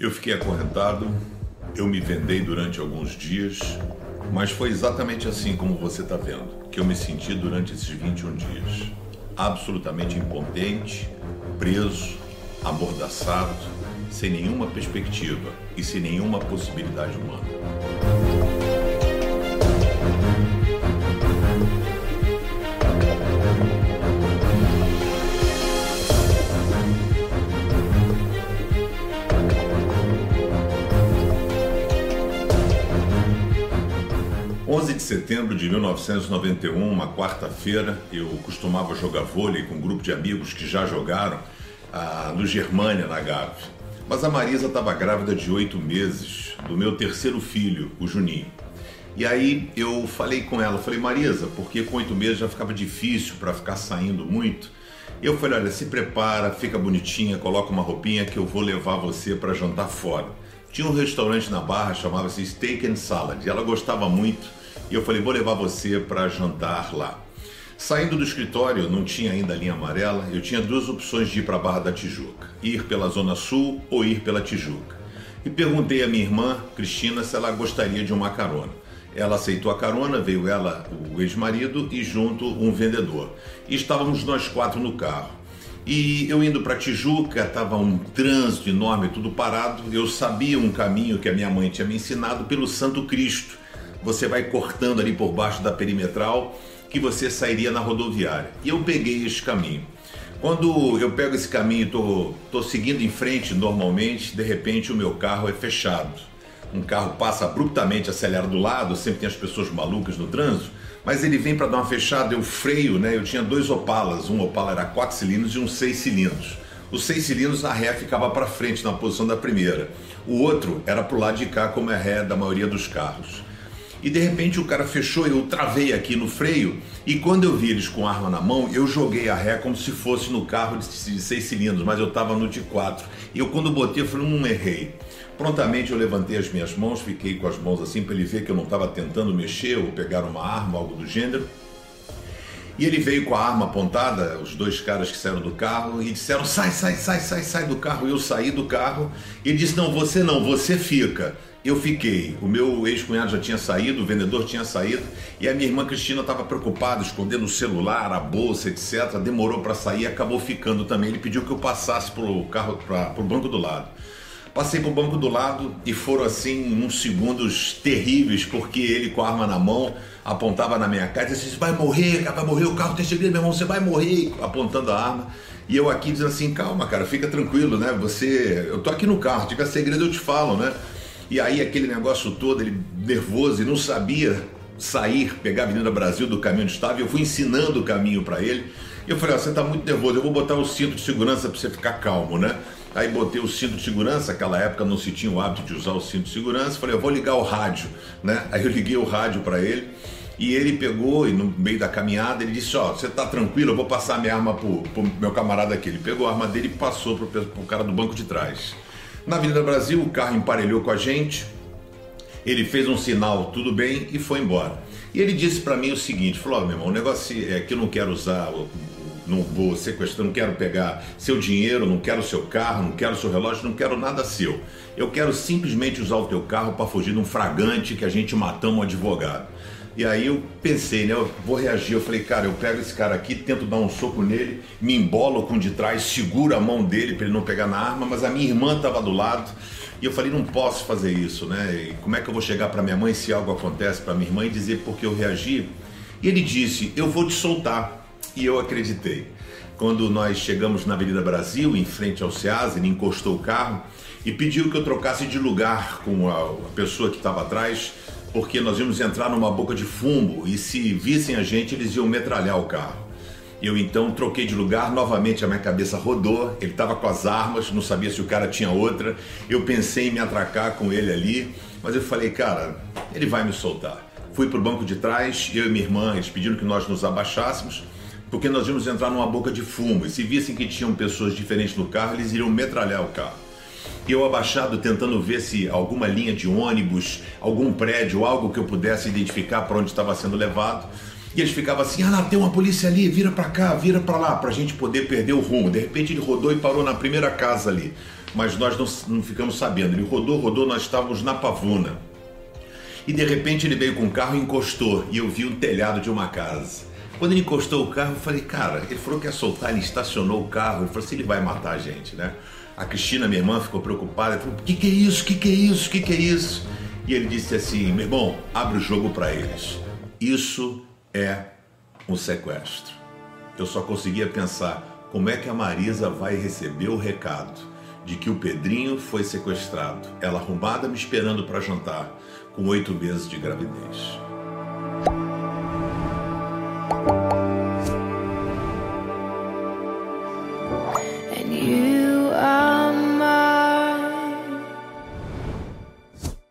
Eu fiquei acorrentado, eu me vendei durante alguns dias, mas foi exatamente assim como você está vendo que eu me senti durante esses 21 dias. Absolutamente impotente, preso, amordaçado, sem nenhuma perspectiva e sem nenhuma possibilidade humana. 11 de setembro de 1991, uma quarta-feira, eu costumava jogar vôlei com um grupo de amigos que já jogaram ah, no Germânia, na Gávea. Mas a Marisa estava grávida de oito meses do meu terceiro filho, o Juninho. E aí eu falei com ela, falei, Marisa, porque com oito meses já ficava difícil para ficar saindo muito. Eu falei, olha, se prepara, fica bonitinha, coloca uma roupinha que eu vou levar você para jantar fora. Tinha um restaurante na Barra, chamava-se Steak and Salad, e ela gostava muito e eu falei, vou levar você para jantar lá. Saindo do escritório, não tinha ainda a linha amarela, eu tinha duas opções de ir para a Barra da Tijuca: ir pela Zona Sul ou ir pela Tijuca. E perguntei à minha irmã, Cristina, se ela gostaria de uma carona. Ela aceitou a carona, veio ela, o ex-marido e junto um vendedor. E estávamos nós quatro no carro. E eu indo para Tijuca, estava um trânsito enorme, tudo parado. Eu sabia um caminho que a minha mãe tinha me ensinado pelo Santo Cristo você vai cortando ali por baixo da perimetral que você sairia na rodoviária. E eu peguei esse caminho. Quando eu pego esse caminho tô, tô seguindo em frente normalmente, de repente o meu carro é fechado. Um carro passa abruptamente, acelera do lado, sempre tem as pessoas malucas no trânsito, mas ele vem para dar uma fechada, eu freio, né? Eu tinha dois Opalas, um Opala era quatro cilindros e um seis cilindros. Os seis cilindros, a ré ficava para frente na posição da primeira. O outro era para o lado de cá, como é a ré da maioria dos carros e de repente o cara fechou, eu travei aqui no freio e quando eu vi eles com arma na mão, eu joguei a ré como se fosse no carro de seis cilindros, mas eu estava no de quatro. E eu quando botei, eu falei, não hum, errei. Prontamente eu levantei as minhas mãos, fiquei com as mãos assim para ele ver que eu não estava tentando mexer ou pegar uma arma, algo do gênero. E ele veio com a arma apontada, os dois caras que saíram do carro, e disseram: sai, sai, sai, sai, sai do carro. Eu saí do carro. E ele disse: não, você não, você fica. Eu fiquei. O meu ex-cunhado já tinha saído, o vendedor tinha saído, e a minha irmã Cristina estava preocupada, escondendo o celular, a bolsa, etc. Demorou para sair acabou ficando também. Ele pediu que eu passasse para o carro, para o banco do lado. Passei para o banco do lado e foram assim uns segundos terríveis, porque ele com a arma na mão apontava na minha cara e disse: Vai morrer, cara, vai morrer, o carro tem segredo, meu irmão, você vai morrer, apontando a arma. E eu aqui dizendo assim: Calma, cara, fica tranquilo, né? Você, eu tô aqui no carro, tiver segredo eu te falo, né? E aí aquele negócio todo, ele nervoso e não sabia sair, pegar a Avenida Brasil do caminho onde estava, e eu fui ensinando o caminho para ele. E eu falei, ah, você está muito nervoso, eu vou botar o cinto de segurança para você ficar calmo, né? Aí botei o cinto de segurança, aquela época não se tinha o hábito de usar o cinto de segurança, falei, eu vou ligar o rádio, né? Aí eu liguei o rádio para ele, e ele pegou, e no meio da caminhada, ele disse, ó, oh, você tá tranquilo, eu vou passar minha arma pro, pro meu camarada aqui. Ele pegou a arma dele e passou pro, pro cara do banco de trás. Na Avenida Brasil, o carro emparelhou com a gente, ele fez um sinal, tudo bem, e foi embora. E ele disse para mim o seguinte: falou, oh, meu irmão, o negócio é que eu não quero usar, não vou sequestrar, não quero pegar seu dinheiro, não quero seu carro, não quero seu relógio, não quero nada seu. Eu quero simplesmente usar o teu carro para fugir de um fragante que a gente matamos um advogado. E aí eu pensei, né? Eu vou reagir. Eu falei, cara, eu pego esse cara aqui, tento dar um soco nele, me embolo com de trás, seguro a mão dele para ele não pegar na arma, mas a minha irmã estava do lado. E eu falei, não posso fazer isso, né? E como é que eu vou chegar para minha mãe se algo acontece para minha irmã e dizer porque eu reagi? E ele disse, eu vou te soltar. E eu acreditei. Quando nós chegamos na Avenida Brasil, em frente ao SEAS, ele encostou o carro e pediu que eu trocasse de lugar com a pessoa que estava atrás porque nós íamos entrar numa boca de fumo e se vissem a gente, eles iam metralhar o carro. Eu então troquei de lugar, novamente a minha cabeça rodou, ele estava com as armas, não sabia se o cara tinha outra. Eu pensei em me atracar com ele ali, mas eu falei, cara, ele vai me soltar. Fui para o banco de trás, eu e minha irmã, eles pediram que nós nos abaixássemos, porque nós íamos entrar numa boca de fumo. E se vissem que tinham pessoas diferentes no carro, eles iriam metralhar o carro eu abaixado tentando ver se alguma linha de ônibus, algum prédio, algo que eu pudesse identificar para onde estava sendo levado. E eles ficavam assim: ah, tem uma polícia ali, vira para cá, vira para lá, para a gente poder perder o rumo. De repente ele rodou e parou na primeira casa ali, mas nós não, não ficamos sabendo. Ele rodou, rodou, nós estávamos na Pavuna. E de repente ele veio com o carro e encostou, e eu vi o telhado de uma casa. Quando ele encostou o carro, eu falei, cara, ele falou que ia soltar, ele estacionou o carro, ele falou assim, ele vai matar a gente, né? A Cristina, minha irmã, ficou preocupada, falou, o que, que é isso, o que, que é isso, o que, que é isso? E ele disse assim, meu irmão, abre o jogo para eles. Isso é um sequestro. Eu só conseguia pensar como é que a Marisa vai receber o recado de que o Pedrinho foi sequestrado, ela arrumada me esperando para jantar, com oito meses de gravidez.